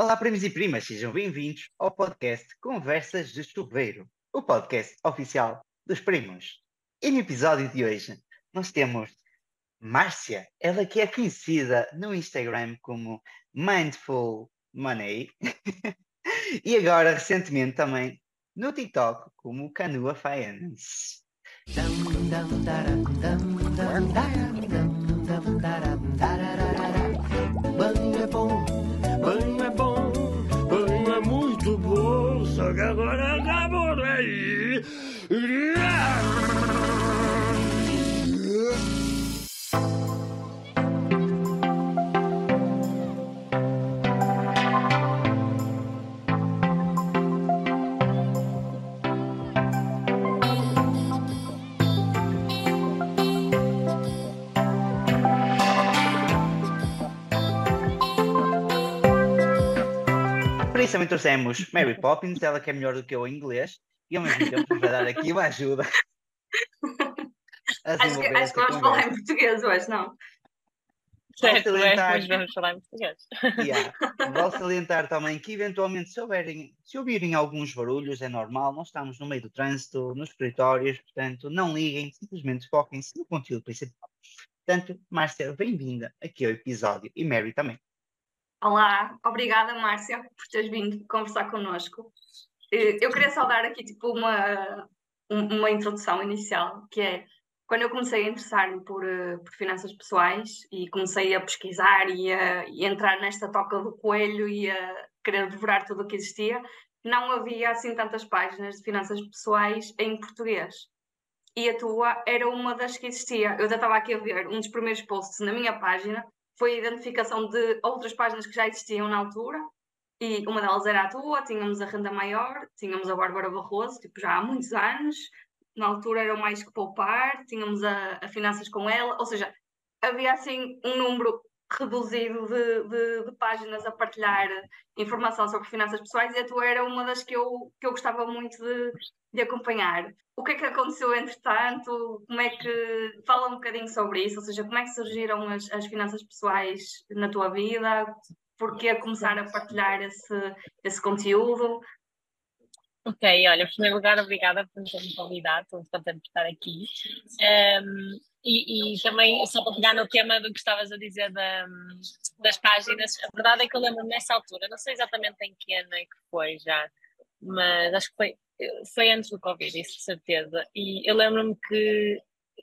Olá, primos e primas, sejam bem-vindos ao podcast Conversas de Chuveiro, o podcast oficial dos primos. E no episódio de hoje, nós temos Márcia, ela que é conhecida no Instagram como Mindful Money e agora recentemente também no TikTok como Canua Finance. Isso também trouxemos Mary Poppins, ela que é melhor do que eu em inglês, e ao mesmo tempo vai dar aqui uma ajuda. Acho que, acho que vamos falar em português hoje, não? Certo, salientar- mas vamos falar em português. Yeah. Vou salientar também que eventualmente se houverem, se ouvirem alguns barulhos, é normal, nós estamos no meio do trânsito, nos escritórios, portanto, não liguem, simplesmente foquem-se no conteúdo principal. Portanto, Márcia, bem-vinda aqui ao episódio e Mary também. Olá, obrigada Márcia por teres vindo conversar connosco. Eh, Eu queria só dar aqui tipo uma, um- uma introdução inicial, que é quando eu comecei a interessar-me por, eh, por finanças pessoais e comecei a pesquisar e a, e entrar nesta toca do coelho e a querer devorar tudo o que existia, não havia assim tantas páginas de finanças pessoais em português. E a tua era uma das que existia. Eu já estava aqui a ver um dos primeiros posts na minha página foi a identificação de outras páginas que já existiam na altura, e uma delas era a tua, tínhamos a Renda Maior, tínhamos a Bárbara Barroso, tipo, já há muitos anos, na altura era o Mais Que Poupar, tínhamos a, a Finanças com ela, ou seja, havia assim um número reduzido de, de- de páginas a partilhar informação sobre finanças pessoais e a tua era uma das que eu, que eu gostava muito de, de acompanhar. O que é que aconteceu entretanto? Como é que. Fala um bocadinho sobre isso, ou seja, como é que surgiram as, as finanças pessoais na tua vida? Porquê começar a partilhar esse, esse conteúdo? Ok, olha, em primeiro lugar, obrigada por me terem convidado, estou contente por estar aqui. Ehm, e, e também, só para pegar no tema do que estavas a dizer da- das páginas, a verdade é que eu lembro-me nessa altura, não sei exatamente em que ano é que foi já, mas acho que foi, foi antes do Covid, isso de certeza. E eu lembro-me que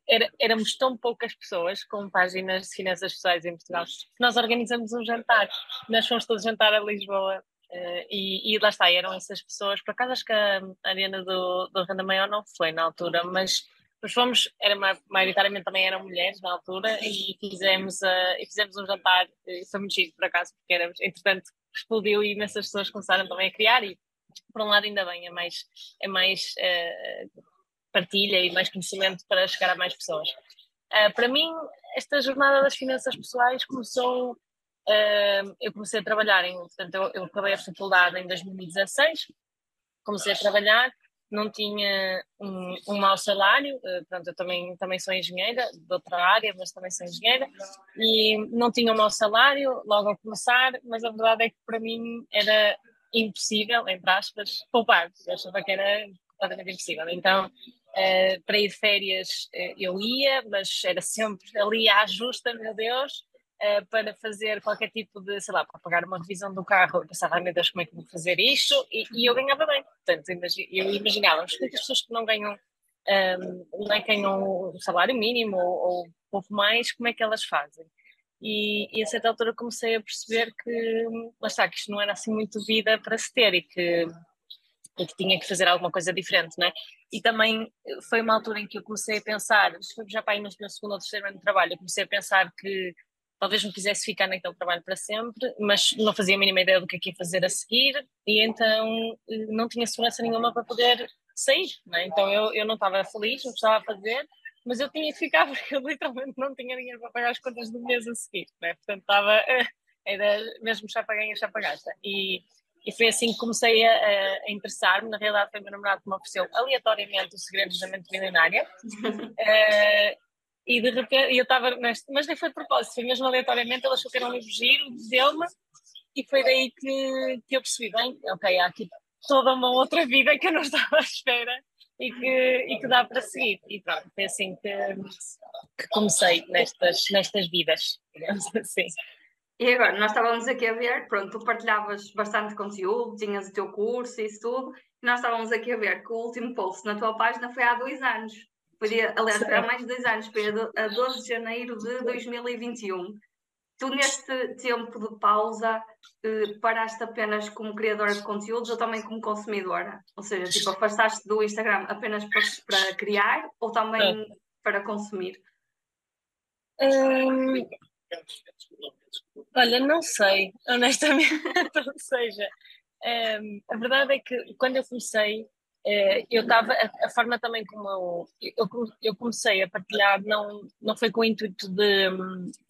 era- éramos tão poucas pessoas com páginas de finanças pessoais em Portugal. Nós organizamos um jantar, nós fomos todos jantar a Lisboa eh, e, e lá está, eram essas pessoas. Por acaso, acho que a Arena do, do Renda Maior não foi na altura, mas nós fomos, era ma- maioritariamente também eram mulheres na altura e fizemos, eh, e fizemos um jantar. eh, Foi muito giro, por acaso, porque éramos, entretanto, explodiu e imensas pessoas começaram também a criar. E por um lado, ainda bem, é mais, é mais eh, partilha e mais conhecimento para chegar a mais pessoas. Para mim, esta jornada das finanças pessoais começou. Ah, eu comecei a trabalhar, em, portanto, eu, eu acabei a faculdade em 2016, comecei a trabalhar, não tinha um, um mau salário, portanto, eu também, também sou engenheira, de outra área, mas também sou engenheira, e não tinha um mau salário logo ao começar, mas a verdade é que para mim era impossível, entre aspas, poupar, eu achava que era completamente impossível. Então, eh, para ir de férias eh, eu ia, mas era sempre ali à justa, meu Deus, eh, para fazer qualquer tipo de, sei lá, para pagar uma revisão do carro, eu pensava, ai meu Deus, como é que vou fazer isto? E, e eu ganhava bem. Portanto, eu imaginava, mas por que as pessoas que não ganham, ehm, não é, ganham o salário mínimo ou, ou pouco mais, como é que elas fazem? E, e a certa altura comecei a perceber que, lá está, que isto não era assim muito vida para se ter e que, e que tinha que fazer alguma coisa diferente, não é? E também foi uma altura em que eu comecei a pensar, já para aí no meu segundo ou terceiro ano de trabalho, eu comecei a pensar que talvez não quisesse ficar naquele trabalho para sempre, mas não fazia a mínima ideia do que é que ia fazer a seguir e então eh, não tinha segurança nenhuma para poder sair, não é? Então eu, eu não estava feliz, não estava a fazer, mas eu tinha que ficar porque eu literalmente não tinha dinheiro para pagar as contas do mês a seguir, não é? Portanto estava, eh, era mesmo chapa ganha, chapa gasta. E, e foi assim que comecei a, a- interessar-me. Na realidade, foi o meu namorado que me ofereceu aleatoriamente o segredo da mente milionária. Eh, e de repente, eu estava neste, mas nem foi de propósito, foi mesmo aleatoriamente. Ele achou que era um livro giro, deu-me. e foi daí que, que eu percebi, bem, ok, há aqui toda uma outra vida que eu não estava à espera e que, e que dá para seguir. E pronto, foi assim que, que comecei nestas, nestas vidas, digamos assim. E agora, nós estávamos aqui a ver, pronto, tu partilhavas bastante conteúdo, tinhas o teu curso e isso tudo, e nós estávamos aqui a ver que o último post na tua página foi há dois anos. Foi, aliás, foi há mais de dois anos, foi a 12 de janeiro de 2021. Tu, neste tempo de pausa, eh, paraste apenas como criadora de conteúdos ou também como consumidora? Ou seja, tipo, afastaste do Instagram apenas para, criar ou também é. para consumir? Hum, olha, não sei, honestamente, ou seja, hum, a verdade é que quando eu comecei, eu estava, a, forma também como eu, eu, comecei a partilhar não, não foi com o intuito de,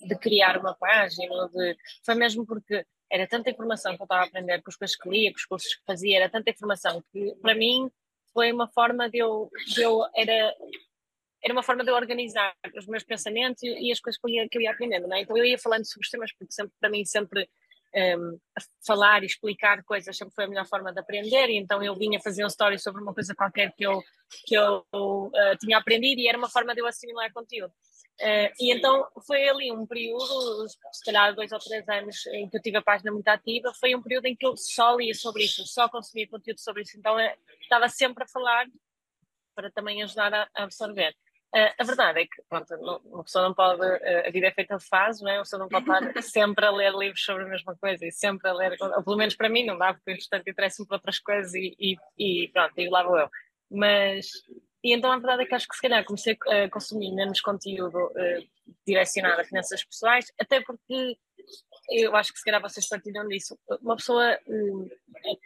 de criar uma página, de, foi mesmo porque era tanta informação que eu estava a aprender com as coisas que lia, com os cursos que fazia, era tanta informação que para mim foi uma forma de eu, de eu era, era uma forma de eu organizar os meus pensamentos e, e as coisas que eu, ia, que eu ia aprendendo, é? então eu ia falando sobre os temas porque sempre, para mim sempre um, falar e explicar coisas sempre foi a melhor forma de aprender, e então eu vinha fazer um story sobre uma coisa qualquer que eu, que eu uh, tinha aprendido e era uma forma de eu assimilar conteúdo. Uh, e então foi ali um período, se calhar dois ou três anos, em que eu tive a página muito ativa. Foi um período em que eu só lia sobre isso, só consumia conteúdo sobre isso. Então eu estava sempre a falar para também ajudar a absorver. Uh, a verdade é que, pronto, não, uma pessoa não pode, uh, a vida é feita de fases, não é? Uma pessoa não pode estar sempre a ler livros sobre a mesma coisa e sempre a ler, ou pelo menos para mim não dá, porque entretanto interessa-me por outras coisas e, e, e, pronto, e lá vou eu. Mas, e então a verdade é que acho que se calhar comecei a consumir menos conteúdo uh, direcionado a finanças pessoais, até porque eu acho que se calhar vocês partilham disso. Uma pessoa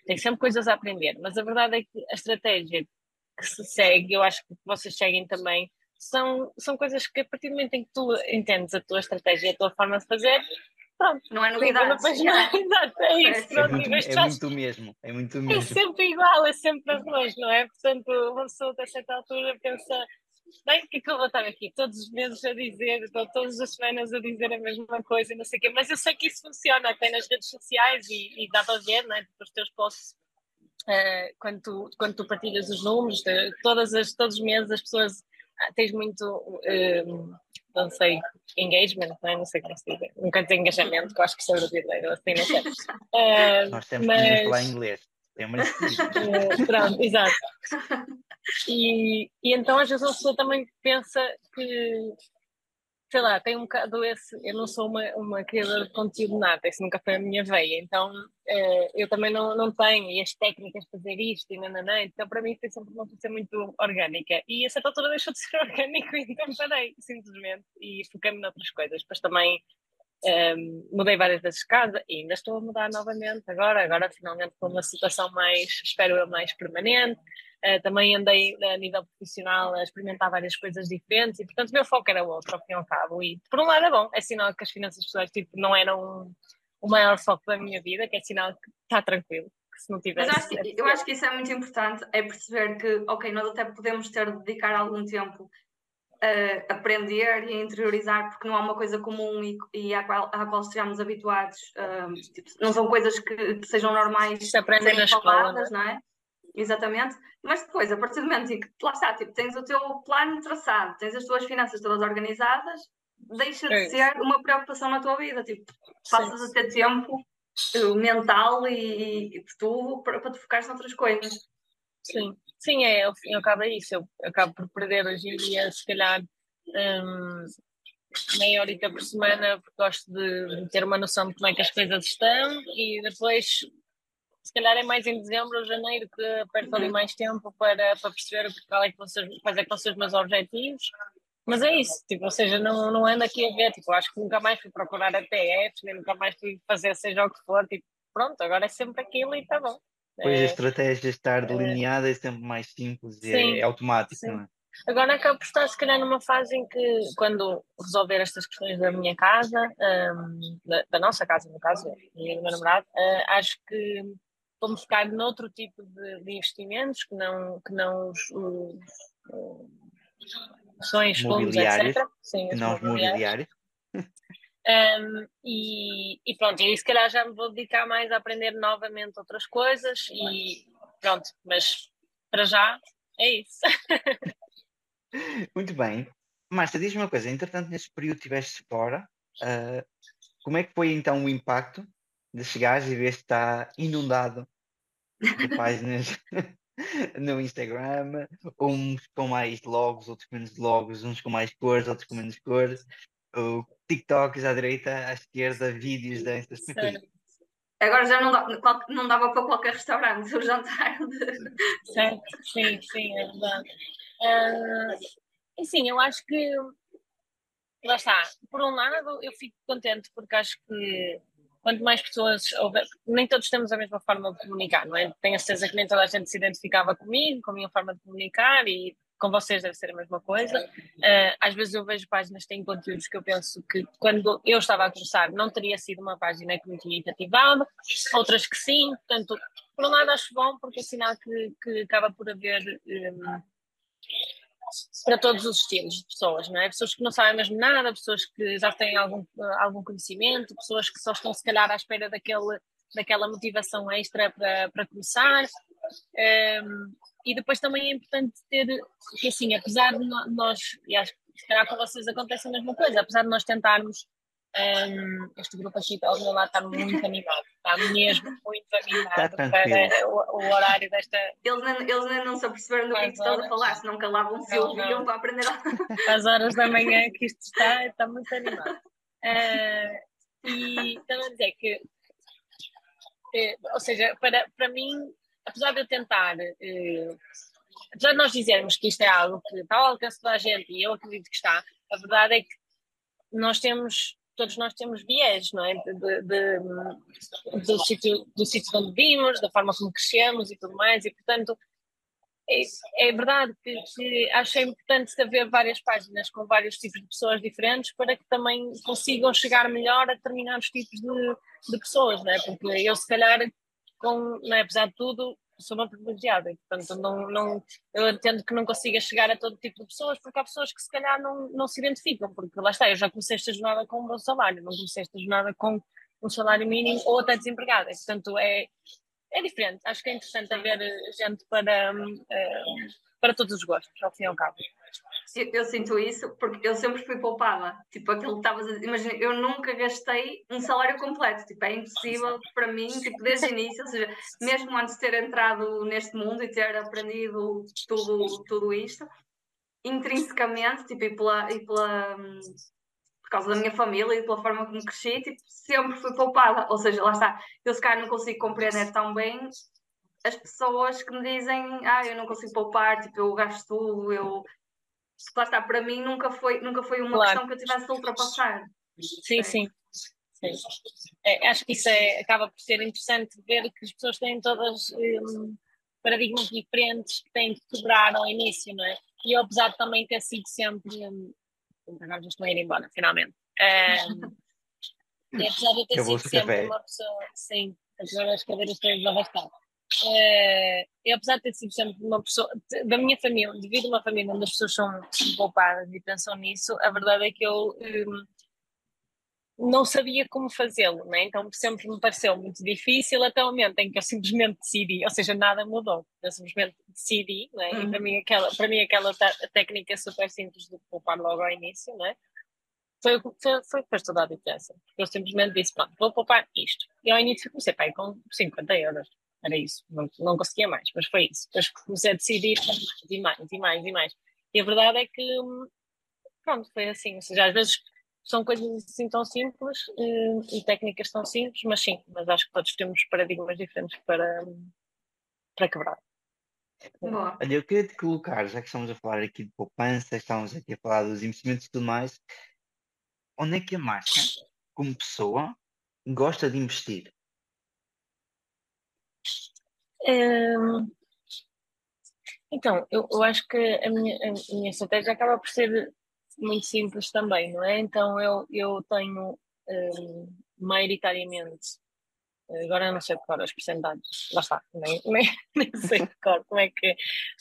tem sempre coisas a aprender, mas a verdade é que a estratégia que se segue, eu acho que vocês seguem também, são, são coisas que a partir do momento em que tu entendes a tua estratégia, a tua forma de fazer, pronto. Não é novidade. Não, é, exato, é isso. É, pronto, muito, é muito mesmo, é muito é mesmo. É sempre igual, é sempre arroz, não é? Portanto, uma pessoa a certa altura pensa, bem, o que é que eu vou estar aqui todos os meses a dizer, estou todas as semanas a dizer a mesma coisa e não sei o quê, mas eu sei que isso funciona até nas redes sociais e, e dá para ver, não é? Os teus posts Uh, quando, tu, quando tu partilhas os números, de, todas as, todos os meses as pessoas tens muito, um, não sei, engagement, não, é? não sei como se diz, nunca tenho engajamento, que eu acho que sou brasileiro, assim, não sei. Uh, Nós temos mas... que falar inglês. uh, pronto, exato. E, e então às vezes a pessoa também pensa que sei lá, tem um bocado esse. Eu não sou uma, uma criadora de conteúdo nada, isso nunca foi a minha veia, então uh, eu também não, não tenho e as técnicas de fazer isto e nananã, então para mim foi sempre uma coisa muito orgânica. E a certa altura deixou de ser orgânico, então parei, simplesmente, e foquei-me noutras coisas. Depois também um, ehm, mudei várias vezes de casa e ainda estou a mudar novamente agora, agora finalmente com uma situação mais, espero eu, mais permanente. Uh, também andei a nível profissional a experimentar várias coisas diferentes e, portanto, o meu foco era outro, ao fim e ao cabo. E, por um lado, é bom, é sinal que as finanças pessoais tipo, não eram o maior foco da minha vida, que é sinal que está tranquilo. Que se não tivesse, Mas acho que, eu acho que isso é muito importante, é perceber que, ok, nós até podemos ter de dedicar algum tempo a aprender e a interiorizar, porque não é uma coisa comum e, e à, qual, à qual estejamos habituados. Um, tipo, não são coisas que, que sejam normais se aprendem na escola, não é? Exatamente, mas depois, a partir do momento em que lá está, tipo, tens o teu plano traçado, tens as tuas finanças todas organizadas, deixa de é ser uma preocupação na tua vida, tipo, passas a ter tempo uh, mental e, e, de tudo para, para te focares noutras coisas. Sim, sim, é, ao fim e ao cabo é isso, eu, eu acabo por perder hoje em dia, se calhar, um, meia horita por semana, porque gosto de ter uma noção de como é que as coisas estão e depois se calhar é mais em dezembro ou janeiro que aperto ali uhum. mais tempo para, para perceber qual é que ser, quais é que vão ser os meus objetivos. Mas é isso, tipo, ou seja, não, não ando aqui a ver, tipo, acho que nunca mais fui procurar ATFs, nem nunca mais fui fazer seja o que for, tipo, pronto, agora é sempre aquilo e está bom. Pois é, a estratégia estar é. delineada é, é sempre mais simples e é, é automático, sim. não é? Agora acabo por estar, se calhar, numa fase em que, quando resolver estas questões da minha casa, um, da, da, nossa casa, no caso, e do meu namorado, uh, acho que vamos ficar noutro tipo de, de, investimentos que não, que não os, os, os ações, fundos, etc. Sim, os não mobiliários. Um, e, e, pronto, e se calhar já me vou dedicar mais a aprender novamente outras coisas e pronto, mas para já é isso. Muito bem. Márcia, diz-me uma coisa, entretanto, nesse período estiveste fora, uh, como é que foi então o impacto de chegares e ver que está inundado de páginas no Instagram, uns com mais logos, outros com menos logos, uns com mais cores, outros com menos cores, o TikToks à direita, à esquerda, vídeos, danças. Agora já não, dá, não dava para qualquer restaurante o jantar. Certo, sim, sim, é verdade. Uh, sim, eu acho que lá está. Por um lado, eu fico contente porque acho que quanto mais pessoas houver, nem todos temos a mesma forma de comunicar, não é? Tenho a certeza que nem toda a gente se identificava comigo, com a minha forma de comunicar e com vocês deve ser a mesma coisa. Uh, às vezes eu vejo páginas que têm conteúdos que eu penso que quando eu estava a começar não teria sido uma página que me tinha cativado, outras que sim, portanto, por um lado acho bom porque é sinal que, que acaba por haver um, para todos os estilos de pessoas, não é? Pessoas que não sabem mesmo nada, pessoas que já têm algum, algum conhecimento, pessoas que só estão se calhar à espera daquele, daquela motivação extra para, para começar. Um, e depois também é importante ter, que assim, apesar de nós, e acho que se calhar com vocês acontece a mesma coisa, apesar de nós tentarmos um, este grupo aqui ao meu lado está muito animado, está mesmo muito animado para o, o, horário desta. Eles nem, eles nem não se aperceberam do que é estás a falar, se não calavam-se e ouviam para aprender. Às horas da manhã que isto está, está muito animado. Uh, e também dizer que, eh, ou seja, para, para mim, apesar de eu tentar. Uh, apesar de nós dizermos que isto é algo que está ao alcance da gente e eu acredito que está, a verdade é que nós temos todos nós temos viés, não é? De, de, de, do, sítio, do sítio onde vimos, da forma como crescemos e tudo mais, e portanto é, é verdade que, que acho importante haver várias páginas com vários tipos de pessoas diferentes para que também consigam chegar melhor a determinados tipos de, de pessoas, não é? Porque eu se calhar, com, não é, apesar de tudo, sou uma privilegiada portanto, não, não, eu entendo que não consiga chegar a todo tipo de pessoas, porque há pessoas que se calhar não, não se identificam, porque lá está, eu já comecei esta jornada com um bom salário, não comecei esta jornada com um salário mínimo ou até desempregada, portanto, é, é diferente. Acho que é interessante haver gente para, uh, para todos os gostos, ao fim e ao cabo eu, eu, sinto isso porque eu sempre fui poupada. Tipo, aquilo que estavas a dizer, imagina, eu nunca gastei um salário completo. Tipo, é impossível para mim, tipo, desde o início, ou seja, mesmo antes de ter entrado neste mundo e ter aprendido tudo, tudo isto, intrinsecamente, tipo, e pela, e pela por causa da minha família e pela forma como cresci, tipo, sempre fui poupada. Ou seja, lá está, eu se calhar não consigo compreender tão bem as pessoas que me dizem, ah, eu não consigo poupar, tipo, eu gasto tudo, eu lá está, para mim nunca foi, nunca foi uma claro. questão que eu tivesse de ultrapassar. Sim, sim. sim. É, acho que isso é, acaba por ser interessante ver que as pessoas têm todas um, paradigmas diferentes que têm que quebrar ao início, não é? E eu, apesar de também ter sido sempre. Um, agora já estou a ir embora, finalmente. Um, e apesar de eu ter sido sempre uma pessoa. Sim, agora as cadeiras estão a arrastar. É, eu, apesar de ter sido sempre uma pessoa da minha família, devido a uma família onde as pessoas são poupadas e pensam nisso, a verdade é que eu um, não sabia como fazê-lo, né? então sempre me pareceu muito difícil até o momento em que eu simplesmente decidi, ou seja, nada mudou, eu simplesmente decidi, né? Uhum. e para mim aquela, para mim aquela técnica super simples de poupar logo ao início, né? foi, foi, foi, fez toda a diferença. Eu simplesmente disse, pronto, vou poupar isto. E ao início comecei com 50 euros era isso, não, não conseguia mais, mas foi isso. Depois comecei a decidir e mais, e mais, e mais. E a verdade é que, pronto, foi assim. Ou seja, às vezes são coisas assim tão simples e, eh, e técnicas tão simples, mas sim, mas acho que todos temos paradigmas diferentes para, para quebrar. Boa. Olha, eu queria te colocar, já que estamos a falar aqui de poupança, estamos aqui a falar dos investimentos e tudo mais, onde é que a marca, como pessoa, gosta de investir? Então, eu, eu, acho que a minha, a minha estratégia acaba por ser muito simples também, não é? Então eu, eu tenho um, maioritariamente, agora não sei qual as porcentagens, lá está, nem, nem, nem sei qual, como é que é,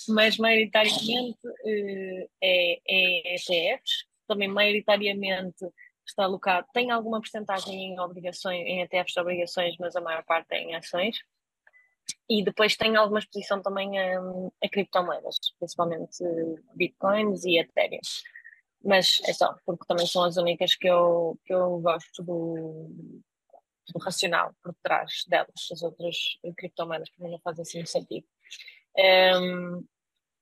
mas maioritariamente uh, é, é ETFs, também maioritariamente está alocado, tem alguma porcentagem em obrigações, em ETFs de obrigações, mas a maior parte é em ações. E depois tem alguma exposição também a, a criptomoedas, principalmente bitcoins e ethereum. Mas é só, porque também são as únicas que eu, que eu gosto do, do racional por trás delas. As outras criptomoedas para mim não fazem assim sentido. Um,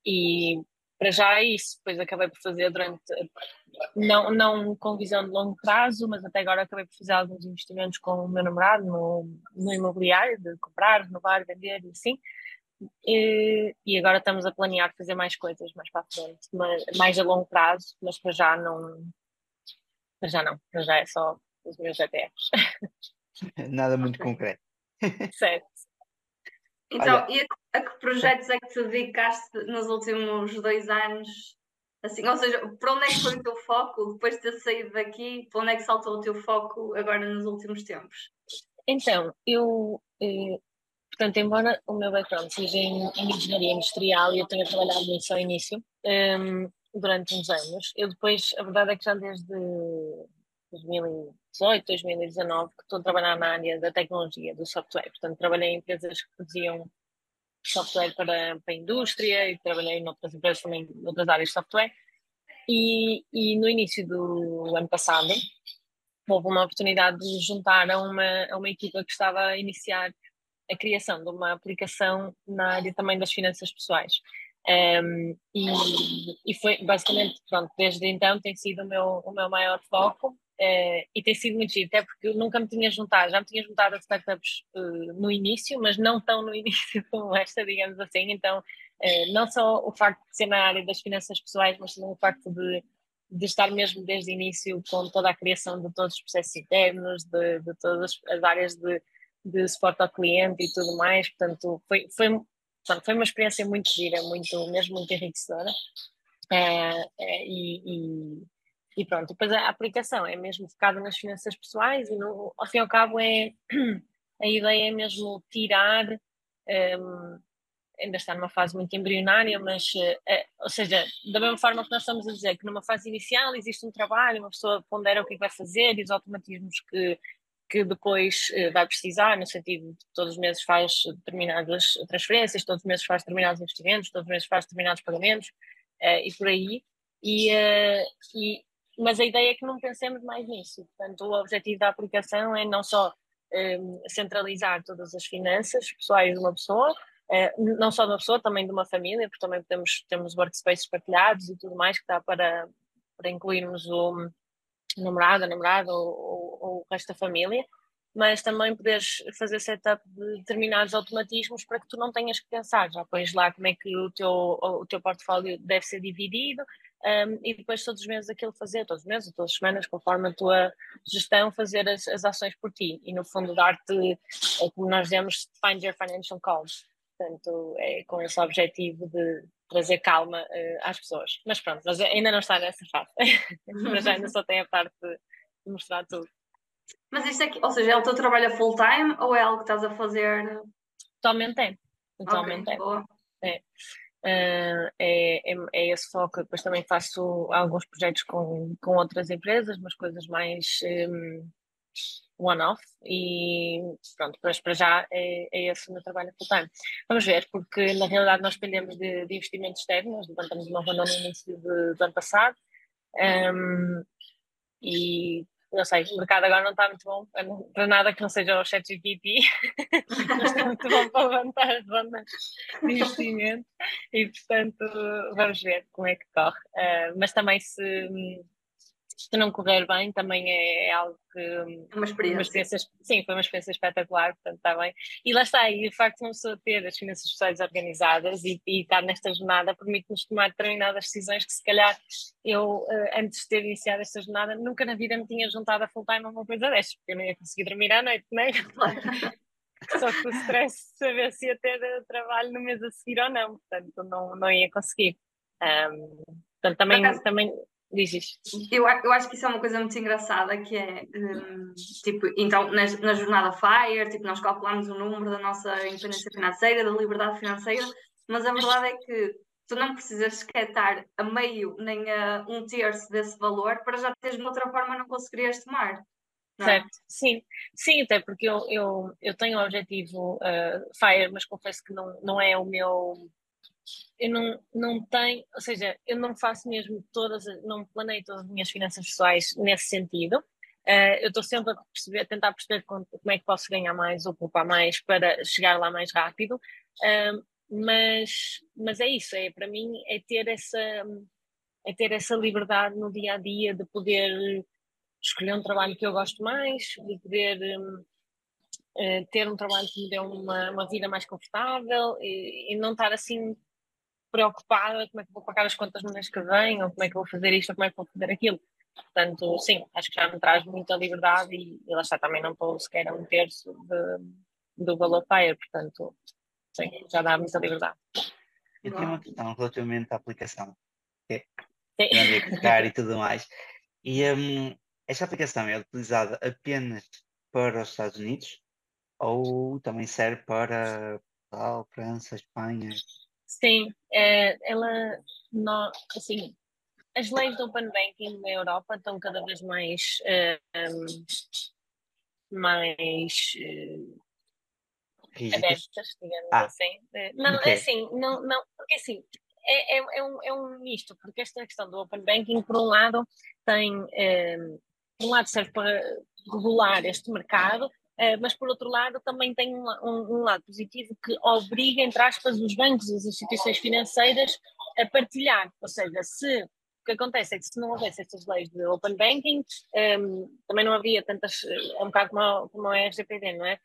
e para já é isso, depois acabei por fazer durante, não, não com visão de longo prazo, mas até agora acabei por fazer alguns investimentos com o meu namorado no, no imobiliário, de comprar, renovar, vender e assim. E, e, agora estamos a planear fazer mais coisas mais para a frente, mas, mais a longo prazo, mas para já não. Para já não, para já é só os meus ETFs. Nada muito concreto. Certo. Então, Olha, e a, a, que projetos é que te dedicaste nos últimos dois anos? Assim, ou seja, para onde é que foi o teu foco depois de ter saído daqui? Para onde é que saltou o teu foco agora nos últimos tempos? Então, eu, eh, portanto, embora o meu background seja em, em engenharia industrial e eu tenha trabalhado nisso ao início, um, ehm, durante uns anos, eu depois, a verdade é que já desde 2018, 2019, que estou a trabalhar na área da tecnologia, do software. Portanto, trabalhei em empresas que produziam software para, para a indústria e trabalhei em outras empresas também, em outras áreas de software. E, e no início do ano passado, houve uma oportunidade de nos juntar a uma, a uma equipa que estava a iniciar a criação de uma aplicação na área também das finanças pessoais. Um, e, e foi basicamente, pronto, desde então tem sido o meu, o meu maior foco Uh, e tem sido muito giro, até porque eu nunca me tinha juntado, já me tinha juntado a startups uh, no início, mas não tão no início como esta, digamos assim. Então, uh, não só o facto de ser na área das finanças pessoais, mas também o facto de, de estar mesmo desde o início com toda a criação de todos os processos internos, de, de todas as áreas de, de suporte ao cliente e tudo mais. Portanto, foi, foi, portanto, foi uma experiência muito gira, muito, mesmo muito enriquecedora. e, e e pronto, depois a aplicação é mesmo focada nas finanças pessoais e no, ao fim e ao cabo é a ideia é mesmo tirar, um, ainda está numa fase muito embrionária, mas é, ou seja, da mesma forma que nós estamos a dizer que numa fase inicial existe um trabalho, uma pessoa pondera o que, é vai fazer e os automatismos que, que depois uh, vai precisar, no sentido de todos os meses faz determinadas transferências, todos os meses faz determinados investimentos, todos os meses faz determinados pagamentos e por aí. E, mas a ideia é que não pensemos mais nisso. Portanto, o objetivo da aplicação é não só um, centralizar todas as finanças pessoais de uma pessoa, uh, não só de uma pessoa, também de uma família, porque também temos, temos workspaces partilhados e tudo mais que dá para, para incluirmos o namorado, a namorada ou, ou, ou o resto da família, mas também poderes fazer setup de determinados automatismos para que tu não tenhas que pensar, já pões lá como é que o teu, o teu portfólio deve ser dividido, um, e depois todos os meses aquilo fazer, todos os meses, todas as semanas, conforme a tua gestão, fazer as, as ações por ti e no fundo dar-te, é como nós dizemos, find your financial calls. Portanto, é com esse objetivo de trazer calma uh, às pessoas. Mas pronto, mas ainda não está nessa fase. mas ainda só tem a parte de mostrar tudo. Mas isto aqui, ou seja, é o teu trabalho a full time ou é algo que estás a fazer? Totalmente é. Totalmente okay, é. é. É, é, é, esse foco. Depois também faço alguns projetos com, com outras empresas, mas coisas mais um, one-off. E pronto, mas para já é, é esse o meu trabalho full time. Vamos ver, porque na realidade nós dependemos de, de investimentos externos. Levantamos uma ronda no início do ano passado. Um, e não sei, o mercado agora não está muito bom para nada que não seja o chat GPT, mas está muito bom para levantar as rondas de investimento e portanto vamos ver como é que corre. Uh, mas também se, se não correr bem, também é, é algo que. É uma experiência. Uma experiência. Sim, foi uma experiência espetacular, portanto está bem. E lá está, e o facto de uma pessoa ter as finanças pessoais organizadas e, e estar nesta jornada permite-nos tomar determinadas decisões que, se calhar, eu, eh, antes de ter iniciado esta jornada, nunca na vida me tinha juntado a full-time a uma coisa destas, porque eu não ia conseguir dormir à noite, não é? Só que o stress de saber se ia ter trabalho no mês a seguir ou não, portanto não, não ia conseguir. Um, portanto, também, também Diz eu, eu acho que isso é uma coisa muito engraçada, que é, um, tipo, então, na, na, jornada FIRE, tipo, nós calculamos o número da nossa independência financeira, da liberdade financeira, mas a verdade é que tu não precisas sequer estar a meio nem a um terço desse valor para já teres de outra forma não conseguirias tomar. Não é? Certo, sim, sim, até porque eu, eu, eu tenho o objetivo uh, FIRE, mas confesso que não, não é o meu. Eu não, não tenho, ou seja, eu não faço mesmo todas, não planeio todas as minhas finanças pessoais nesse sentido. Uh, eu estou sempre a, perceber, a tentar perceber como, é que posso ganhar mais ou poupar mais para chegar lá mais rápido. Uh, mas, mas é isso, é para mim é ter essa é ter essa liberdade no dia a dia de poder escolher um trabalho que eu gosto mais, de poder uh, ter um trabalho que me dê uma, uma vida mais confortável e, e, não estar assim preocupada como é que vou pagar as contas no mês que vem, ou como é que vou fazer isto, ou como é que vou fazer aquilo. Portanto, sim, acho que já me traz muita liberdade e, e lá está, também não estou sequer a um terço de, do valor payer, portanto, sim, já dá muita liberdade. Eu tenho uma questão relativamente à aplicação, que é onde e tudo mais. E um, esta aplicação é utilizada apenas para os Estados Unidos ou também serve para Portugal, França, Espanha? Sim, é, ela, não, assim, as leis do Open Banking na Europa estão cada vez mais, uh, um, mais uh, abertas, digamos ah, assim. Não, okay. é assim, não, não, porque assim, é, é, é, um, é um misto, porque esta questão do Open Banking, por um lado, tem, um, por um lado serve para regular este mercado, Uh, mas por outro lado também tem um, um, um, lado positivo que obriga, entre aspas, os bancos e as instituições financeiras a partilhar. Ou seja, se o que acontece é que se não houvesse estas leis de open banking, um, também não havia tantas, é um bocado como, como a RGPD, não é?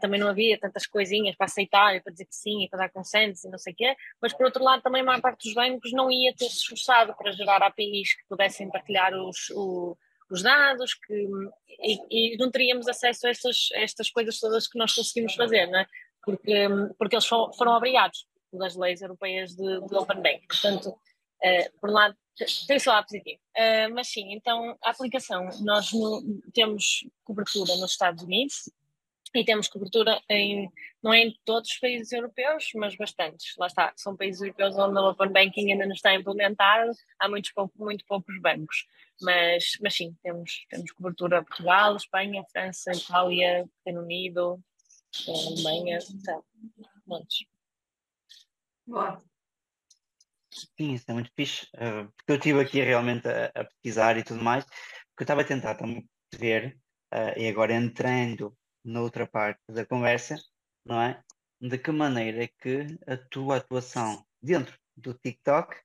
também não havia tantas coisinhas para aceitar e para dizer que sim e para dar consenso e não sei o quê, mas por outro lado também a maior parte dos bancos não ia ter se esforçado para gerar APIs que pudessem partilhar os, o, os dados que, e, e, não teríamos acesso a estas, a estas coisas todas que nós conseguimos fazer, é? porque, porque eles foram, obrigados pelas leis europeias de, de Open Bank. Portanto, uh, por um lado, tem só a positivo. Uh, mas sim, então a aplicação, nós no, temos cobertura nos Estados Unidos, e temos cobertura em, não é em todos os países europeus, mas bastantes. Lá está, são países europeus onde o Open Banking ainda não está implementado, há muitos, muito poucos bancos. Mas, mas sim, temos, temos cobertura a Portugal, Espanha, França, Itália, Reino Unido, Alemanha, então, muitos. Boa. Sim, isso é muito fixe, uh, porque eu estive aqui realmente a, a, pesquisar e tudo mais, porque eu estava a tentar também ver, uh, e agora entrando noutra parte da conversa, não é? De que maneira é que a tua atuação dentro do TikTok,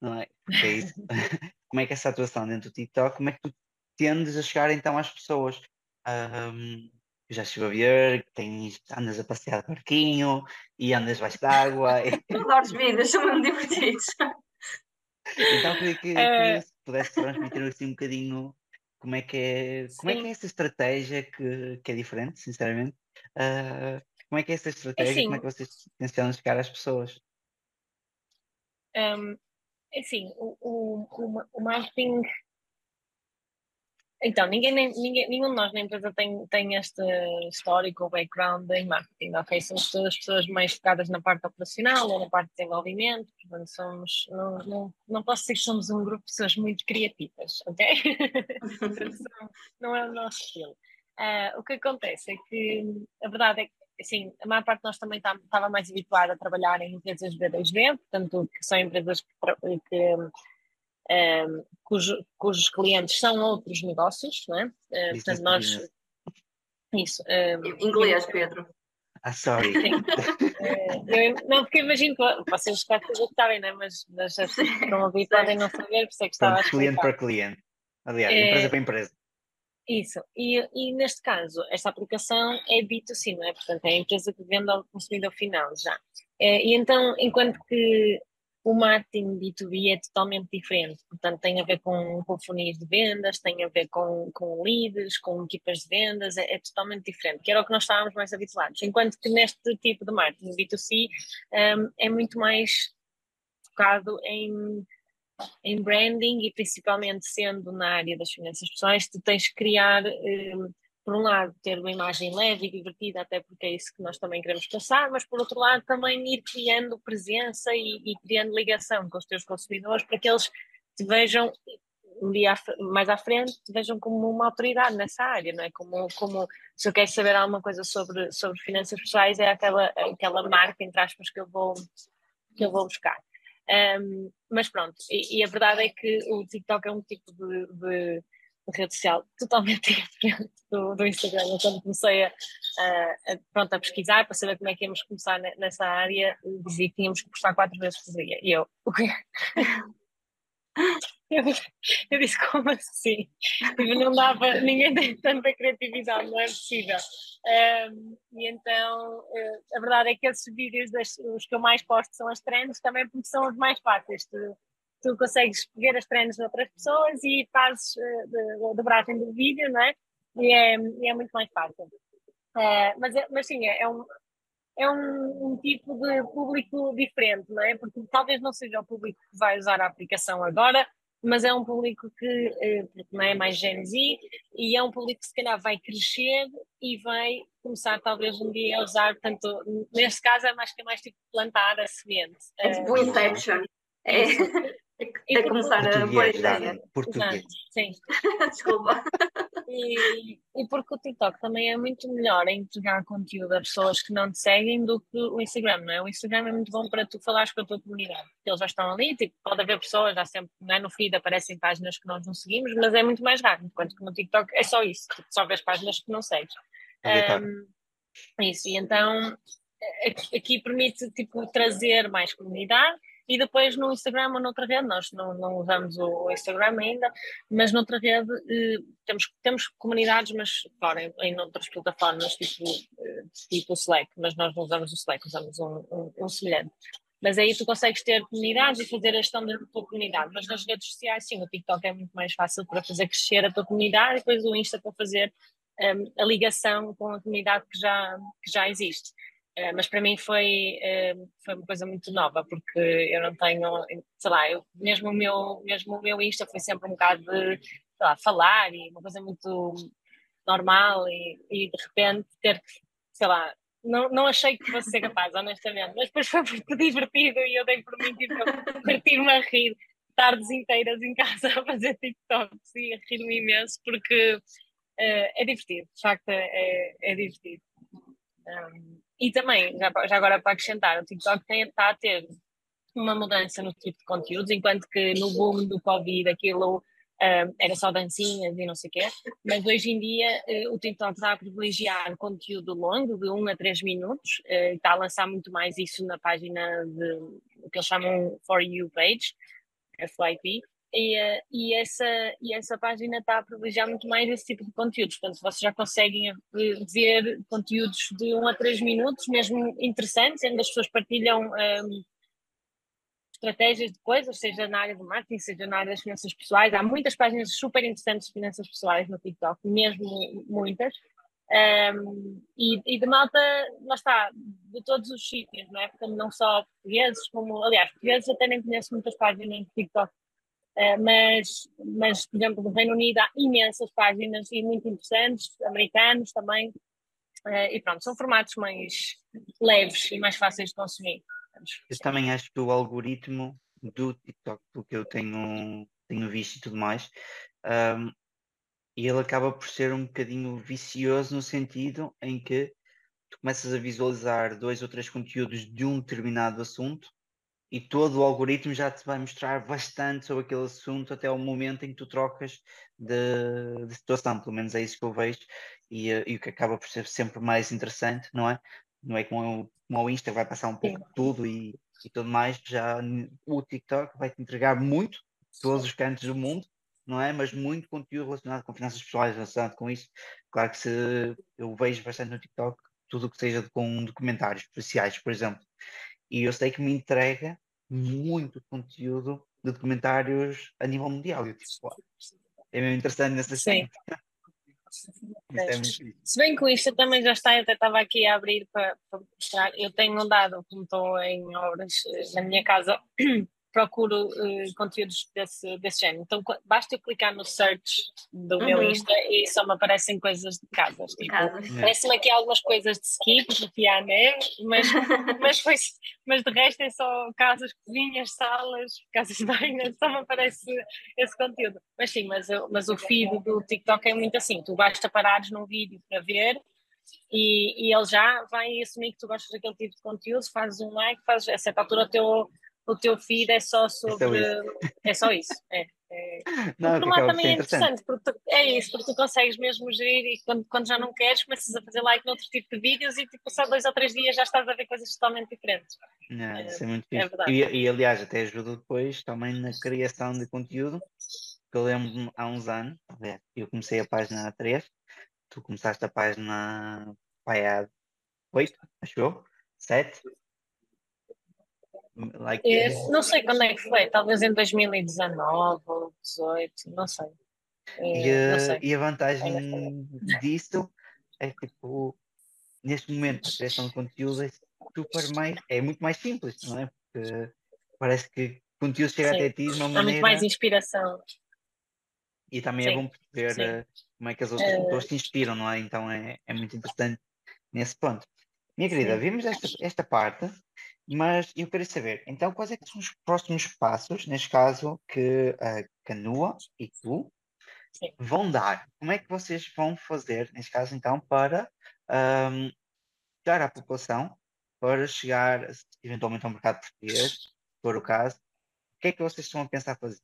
não é? Porque é isso. como é que essa atuação dentro do TikTok, como é que tu tendes a chegar então às pessoas? Um, já estive a ver que tens, andas a passear de barquinho e andas baixo d'água. E... Adoro os vídeos, são muito divertidos. Então queria que, que uh... pudesse transmitir assim um bocadinho como é que é, como é, que é essa estratégia que, que é diferente, sinceramente? Uh, como é que é essa estratégia? Assim, como é que vocês tencionam chegar às pessoas? Um, assim, o, o, o, marketing. Então, ninguém, ninguém, nenhum de nós na empresa tem, tem este histórico ou background em marketing, ok? Somos todas pessoas mais focadas na parte operacional ou na parte de desenvolvimento, portanto, somos, não, não, não posso dizer que somos um grupo de pessoas muito criativas, ok? não é o nosso estilo. Uh, o que acontece é que a verdade é que assim, a maior parte de nós também estava tá, mais habituada a trabalhar em empresas B2B, portanto, que são empresas que, que um, cujo, cujos clientes são outros negócios, não é? Uh, portanto, nós. Isso. Um, Inglês, Pedro. Ah, sorry. Sim. uh, eu, não, porque imagino que vocês quase sabem, não é? Mas, mas as pessoas que estão a ouvir podem não saber, por isso é que estava Pronto, a Cliente para cliente. Aliás, é, empresa para empresa. Isso, e, e neste caso, esta aplicação é B2C, não é? Portanto, é a empresa que vende ao consumidor final já. É, e então, enquanto que o marketing B2B é totalmente diferente, portanto, tem a ver com, com funis de vendas, tem a ver com, com leads, com equipas de vendas, é, é, totalmente diferente, que era o que nós estávamos mais habituados. Enquanto que neste tipo de marketing B2C um, é muito mais focado em em branding e principalmente sendo na área das finanças pessoais, tu tens que criar, um, por um lado, ter uma imagem leve e divertida, até porque é isso que nós também queremos passar, mas por outro lado, também ir criando presença e, e criando ligação com os teus consumidores para que eles te vejam um dia mais à frente te vejam como uma autoridade nessa área, não é? Como, como se eu quero saber alguma coisa sobre, sobre finanças pessoais, é aquela, aquela marca, entre aspas, que eu vou, que eu vou buscar. Um, mas pronto, e, e, a verdade é que o TikTok é um tipo de, de rede social totalmente diferente do, do Instagram. Eu quando comecei a, a, a, pronto, a pesquisar para saber como é que íamos começar nessa área, dizia que tínhamos que postar quatro vezes por dia. E eu, o quê? Eu, eu disse, como assim? Tipo, não dava, ninguém tem tanta criatividade, não é possível. Um, e então, uh, a verdade é que esses vídeos, das, os que eu mais posto são as trends, também porque são os mais fáceis. Tu, tu consegues ver as trends de outras pessoas e fazes uh, dobragem do vídeo, não é? E é, e é muito mais fácil. Uh, mas, mas sim, é, é um, é um, um, tipo de público diferente, não é? Porque talvez não seja o público que vai usar a aplicação agora, mas é um público que eh, não é mais Gen Z e é um público que se calhar vai crescer e vai começar talvez um dia a usar, tanto neste caso é mais que é mais tipo plantar a semente. É tipo uh, Inception. É, é, começar a pôr ideia. Português. Sim. Desculpa. E, e porque o TikTok também é muito melhor em entregar conteúdo a pessoas que não te seguem do que o Instagram, não é? O Instagram é muito bom para tu falares com a tua comunidade, eles já estão ali, tipo, pode haver pessoas, já sempre, não é? No feed aparecem páginas que nós não seguimos, mas é muito mais raro, enquanto que no TikTok é só isso, tipo, só vês páginas que não segues. Um, isso, e então aqui permite, tipo, trazer mais comunidade e depois no Instagram ou noutra rede, nós não, não usamos o Instagram ainda, mas noutra rede eh, temos, temos comunidades, mas claro, em, em outras plataformas, tipo, eh, tipo o Slack, mas nós não usamos o Slack, usamos um, um, um semelhante. Mas aí tu consegues ter comunidades e fazer a gestão da tua comunidade. Mas nas redes sociais, sim, o TikTok é muito mais fácil para fazer crescer a tua comunidade e depois o Insta para fazer um, ehm, a ligação com a comunidade que já, que já existe. Eh, mas para mim foi, eh, foi uma coisa muito nova, porque eu não tenho, sei lá, eu, mesmo, o meu, mesmo o meu Insta foi sempre um bocado de lá, falar e uma coisa muito normal e, e de repente ter que, sei lá, não, não achei que fosse ser capaz, honestamente, mas depois foi muito divertido e eu dei por mim tipo, partir-me a rir tardes inteiras em casa a fazer TikToks e a rir-me imenso porque uh, é divertido, de facto é, é divertido. Um, e também, já, já agora para acrescentar, o TikTok está a ter uma mudança no tipo de conteúdos, enquanto que no boom do Covid aquilo uh, era só dancinhas e não sei o quê, mas hoje em dia uh, o TikTok está a privilegiar conteúdo longo, de 1 a 3 minutos, uh, está a lançar muito mais isso na página de o que eles chamam For You page, FYP, e, eh, e, essa, e essa página está a privilegiar muito mais esse tipo de conteúdos. Portanto, vocês já conseguem ver conteúdos de 1 a 3 minutos, mesmo interessantes, onde as pessoas partilham um, ehm, estratégias de coisas, seja na área do marketing, seja na área das finanças pessoais. Há muitas páginas super interessantes de finanças pessoais no TikTok, mesmo muitas. Um, ehm, e, e, de malta, lá está, de todos os sítios, não é? Portanto, não só portugueses, como, aliás, portugueses até nem conheço muitas páginas de TikTok mas, mas, por exemplo, no Reino Unido há imensas páginas e muito interessantes, americanos também, uh, e pronto, são formatos mais leves e mais fáceis de consumir. Eu também acho que o algoritmo do TikTok, pelo que eu tenho, tenho visto e tudo mais, um, e ele acaba por ser um bocadinho vicioso no sentido em que tu começas a visualizar dois ou três conteúdos de um determinado assunto e todo o algoritmo já te vai mostrar bastante sobre aquele assunto até o momento em que tu trocas de, de situação, pelo menos é isso que eu vejo e, eh, e, o que acaba por ser sempre mais interessante, não é? Não é como, o, como o Insta vai passar um pouco de tudo e, e tudo mais, já o TikTok vai te entregar muito, todos os cantos do mundo, não é? Mas muito conteúdo relacionado com finanças pessoais, relacionado com isso. Claro que se eu vejo bastante no TikTok tudo o que seja com documentários policiais, por exemplo e eu sei que me entrega muito conteúdo de documentários a nível mundial. Eu, tipo, é mesmo interessante nessa Sim. É Se bem que o Insta também já está, eu até estava aqui a abrir para, para mostrar. Eu tenho andado, como estou em obras eh, na minha casa, procuro uh, conteúdos desse, desse género. Então basta eu clicar no search do uhum. meu Insta e só me aparecem coisas de casas. Tipo, Parece-me aqui algumas coisas de ski, a neve, mas, mas, foi, mas de resto é só casas, cozinhas, salas, casas de banho, só me aparece esse conteúdo. Mas sim, mas, mas o feed do TikTok é muito assim, tu basta parares num vídeo para ver e, e ele já vai assumir que tu gostas daquele tipo de conteúdo, fazes um like, fazes, a certa altura o teu o teu feed é só sobre. É só isso. É, é. Não, por lá também é interessante, porque tu, é isso, porque tu consegues mesmo gerir e quando, quando já não queres, começas a fazer like noutro tipo de vídeos e tipo, só dois ou três dias já estás a ver coisas totalmente diferentes. Não, é, isso é muito é. E, e, aliás, até ajuda depois também na criação de conteúdo. Que eu lembro há uns anos, eu comecei a página 3, tu começaste a página pai, há 8, acho eu, 7, Like, é, não sei quando é que foi, talvez em 2019 ou 2018, não sei. É, e, não sei. e, a vantagem disso é tipo, neste momento a criação de conteúdo é super mais, é muito mais simples, não é? Porque parece que conteúdo chega Sim. até ti de uma maneira. Há muito mais inspiração. E também é Sim. é bom perceber Sim. Eh, como é que as outras é... pessoas se inspiram, não é? Então é, é muito interessante nesse ponto. Minha querida, vimos esta, esta parte mas eu queria saber, então, quais é que são os próximos passos, neste caso, que a Canoa e tu Sim. vão dar? Como é que vocês vão fazer, neste caso, então, para um, dar à população, para chegar, eventualmente, ao mercado português, se for o caso, o que é que vocês estão a pensar fazer?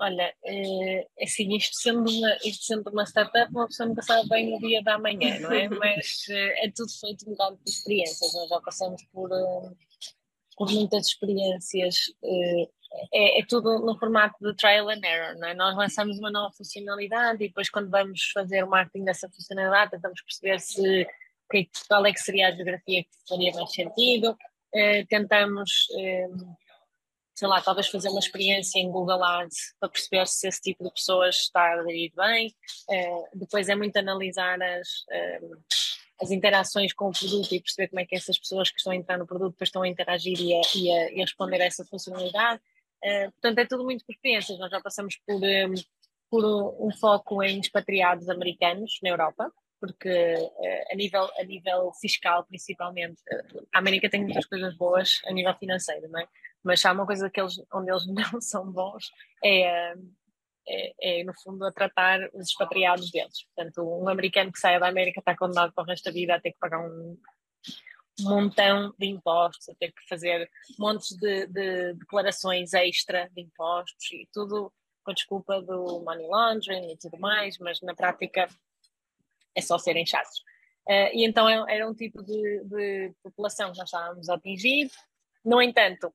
Olha, é, assim, isto sendo, uma, isto sendo uma startup, uma pessoa nunca sabe bem no dia da manhã, não é? Mas eh, é tudo feito um bocado de experiências, nós já passamos por, eh, por muitas experiências, é, é, tudo no formato de trial and error, não é? Nós lançamos uma nova funcionalidade e depois quando vamos fazer o marketing dessa funcionalidade tentamos perceber se qual é que seria a geografia que faria mais sentido, tentamos sei lá, talvez fazer uma experiência em Google Ads para perceber se esse tipo de pessoas está a aderir bem. Uh, depois é muito analisar as, uh, as interações com o produto e perceber como é que essas pessoas que estão a entrar no produto depois estão a interagir e a, e a, e a responder a essa funcionalidade. Uh, portanto, é tudo muito por experiências. Nós já passamos por, um, por um, um foco em expatriados americanos na Europa, porque uh, a, nível, a nível fiscal, principalmente, uh, a América tem muitas coisas boas a nível financeiro, não é? Mas há uma coisa que eles, onde eles não são bons é, é, é, no fundo a tratar os expatriados deles. Portanto, um americano que saia da América está condenado para o resto da vida a ter que pagar um montão de impostos, a ter que fazer montes de, de declarações extra de impostos e tudo com desculpa do money laundering e tudo mais, mas na prática é só serem chatos. Uh, e então é, era um tipo de, de população que nós estávamos a atingir. No entanto,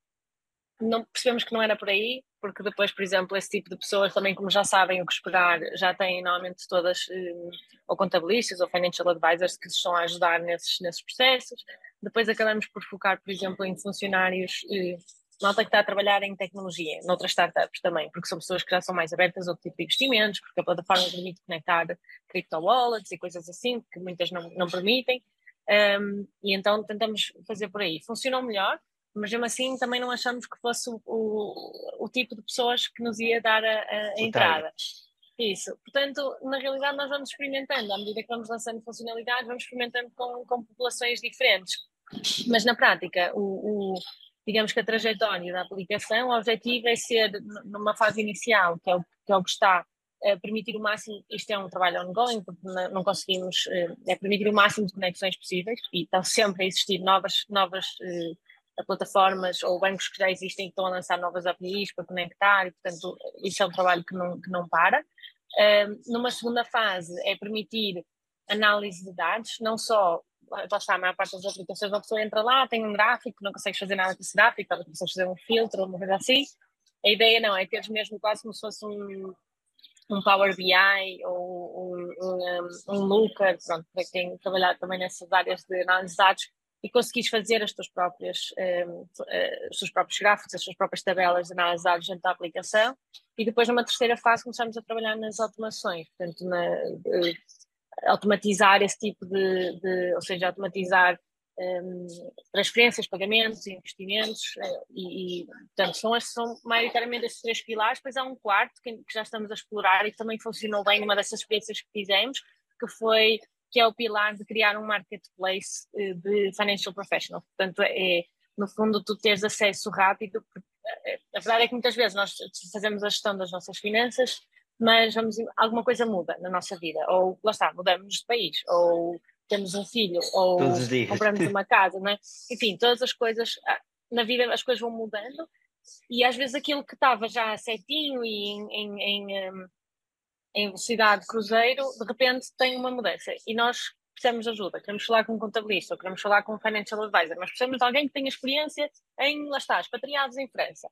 não percebemos que não era por aí, porque depois, por exemplo, esse tipo de pessoas também, como já sabem o que esperar, já têm normalmente todas um, ou contabilistas ou financial advisors que estão a ajudar nesses, nesses processos. Depois acabamos por focar, por exemplo, em funcionários, eh, nota que está a trabalhar em tecnologia, noutras startups também, porque são pessoas que já são mais abertas a outro tipo de investimentos, porque a plataforma permite conectar crypto wallets e coisas assim, que muitas não, não permitem. Um, e então tentamos fazer por aí. Funcionam melhor, mas mesmo assim também não achamos que fosse o, o, o tipo de pessoas que nos ia dar a, a entrada. Isso. Portanto, na realidade, nós vamos experimentando, à medida que vamos lançando funcionalidades, vamos experimentando com, com populações diferentes. Mas na prática, o, o, digamos que a trajetória da aplicação, o objetivo é ser, numa fase inicial, que é o que, é o que está a permitir o máximo, isto é um trabalho ongoing, porque não conseguimos, eh, é permitir o máximo de conexões possíveis e estão sempre a existir novas, novas eh, plataformas ou bancos que já existem que estão a lançar novas APIs para conectar e, portanto, isso é um trabalho que não, que não para. Numa segunda fase é permitir análise de dados, não só, lá está, a maior parte das aplicações, uma pessoa entra lá, tem um gráfico, não consegue fazer nada com esse gráfico, talvez consegue fazer um filtro uma coisa assim. A ideia não, é teres mesmo quase como se fosse um, um Power BI ou um, um, um Looker, pronto, para quem trabalhar também nessas áreas de análise de dados, e conseguires fazer as tuas próprias, um, eh, os teus próprios gráficos, as tuas próprias tabelas de análise dentro da aplicação e depois numa terceira fase começamos a trabalhar nas automações, portanto na, de, automatizar esse tipo de, de, ou seja, automatizar um, transferências, pagamentos, investimentos, uh, e, e, portanto, são, são maioritariamente estes três pilares. Depois há um quarto que, que, já estamos a explorar e que também funcionou bem numa dessas experiências que fizemos, que foi que é o pilar de criar um marketplace uh, de financial professional. Portanto, é no fundo tu teres acesso rápido, porque eh, a verdade é que muitas vezes nós fazemos a gestão das nossas finanças, mas vamos, alguma coisa muda na nossa vida, ou lá está, mudamos de país, ou temos um filho, ou compramos uma casa, não é? Enfim, todas as coisas, ah, na vida as coisas vão mudando e às vezes aquilo que estava já certinho e em, em, em, em velocidade cruzeiro, de repente tem uma mudança e nós precisamos de ajuda, queremos falar com um contabilista ou queremos falar com um financial advisor, mas precisamos de alguém que tenha experiência em, lá está, expatriados em França.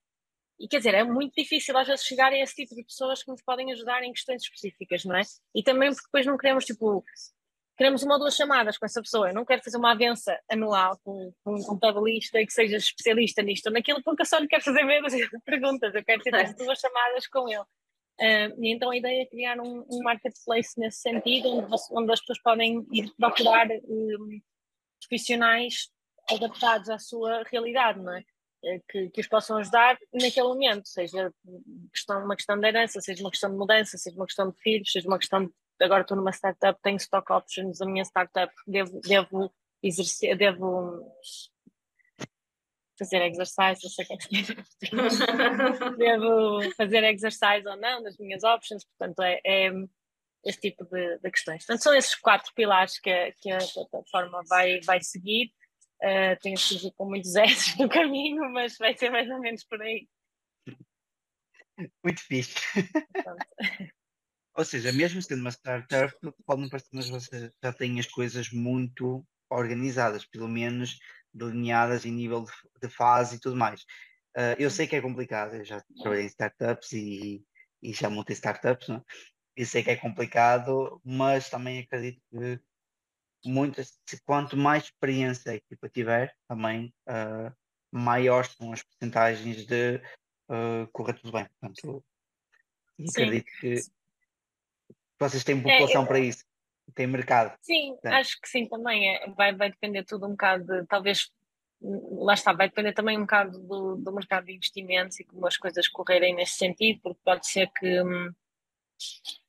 E quer dizer, é muito difícil às vezes chegar a esse tipo de pessoas que nos podem ajudar em questões específicas, não é? E também porque depois não queremos, tipo, queremos uma ou duas chamadas com essa pessoa. Eu não quero fazer uma avença anual com, com um contabilista que seja especialista nisto ou naquilo, porque eu só lhe quero fazer menos perguntas. Eu quero ter as duas chamadas com ele. Uh, e então a ideia é criar um, um marketplace nesse sentido, onde, onde, as pessoas podem ir procurar um, profissionais adaptados à sua realidade, não é? Eh, que, que os possam ajudar naquele momento, seja questão, uma questão de herança, seja uma questão de mudança, seja uma questão de filhos, seja uma questão de agora estou numa startup, tenho stock options, a minha startup devo, devo exercer, devo fazer exercise, não sei o que é que devo fazer exercise ou não nas minhas options, portanto é, é esse tipo de, de, questões. Portanto, são esses quatro pilares que, a, que a plataforma vai, vai seguir. Uh, tenho sido com muitos S no caminho, mas vai ser mais ou menos por aí. Muito fixe. Ou seja, mesmo sendo uma startup, pode não parecer, você já tem as coisas muito organizadas, pelo menos delineadas em nível de, de fase e tudo mais. Uh, eu sei que é complicado, eu já trabalhei em startups e, e já montei startups, não? É? eu sei que é complicado, mas também acredito que muitas, quanto mais experiência a equipa tiver, também uh, maiores são as porcentagens de uh, correr tudo bem. Portanto, acredito que vocês têm população é, para isso, têm mercado. Sim, Portanto. acho que sim também. É, vai, vai depender tudo um bocado de, talvez, lá está, vai depender também um bocado do, do mercado de investimentos e como as coisas correrem nesse sentido, porque pode ser que.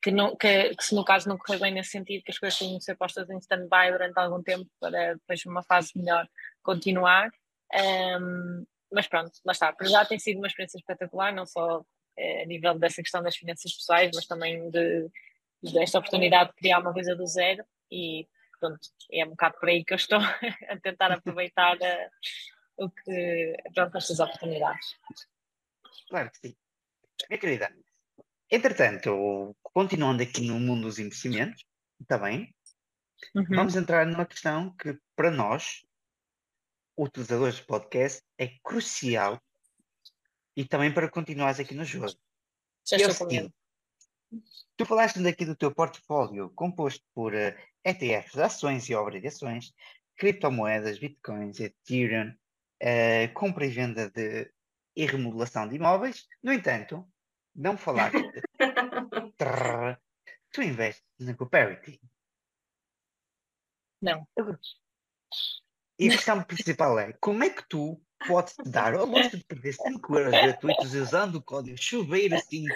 Que, não, que, que, se no caso não correr bem nesse sentido, que as coisas tenham de ser postas em stand-by durante algum tempo para depois uma fase melhor continuar. Um, mas pronto, lá está. Para já tem sido uma experiência espetacular, não só eh, a nível dessa questão das finanças pessoais, mas também de, desta oportunidade de criar uma coisa do zero e pronto, é um bocado por aí que eu estou a tentar aproveitar uh, o que, pronto, estas oportunidades. Claro que sim. Minha querida, entretanto, continuando aqui no mundo dos investimentos, também, uhum. vamos entrar numa questão que para nós, utilizadores de podcast, é crucial e também para continuares aqui no jogo. Já é o seguinte, Tu falaste daqui do teu portfólio composto por uh, eh, ETFs, ações e obrigações, criptomoedas, bitcoins, Ethereum, uh, compra e venda de e remodelação de imóveis. No entanto, não falaste. Trrr, tu investes na Cooperity. Não. E a questão principal é: como é que tu podes dar ao gosto de perder 5 euros gratuitos usando o código chuveiro5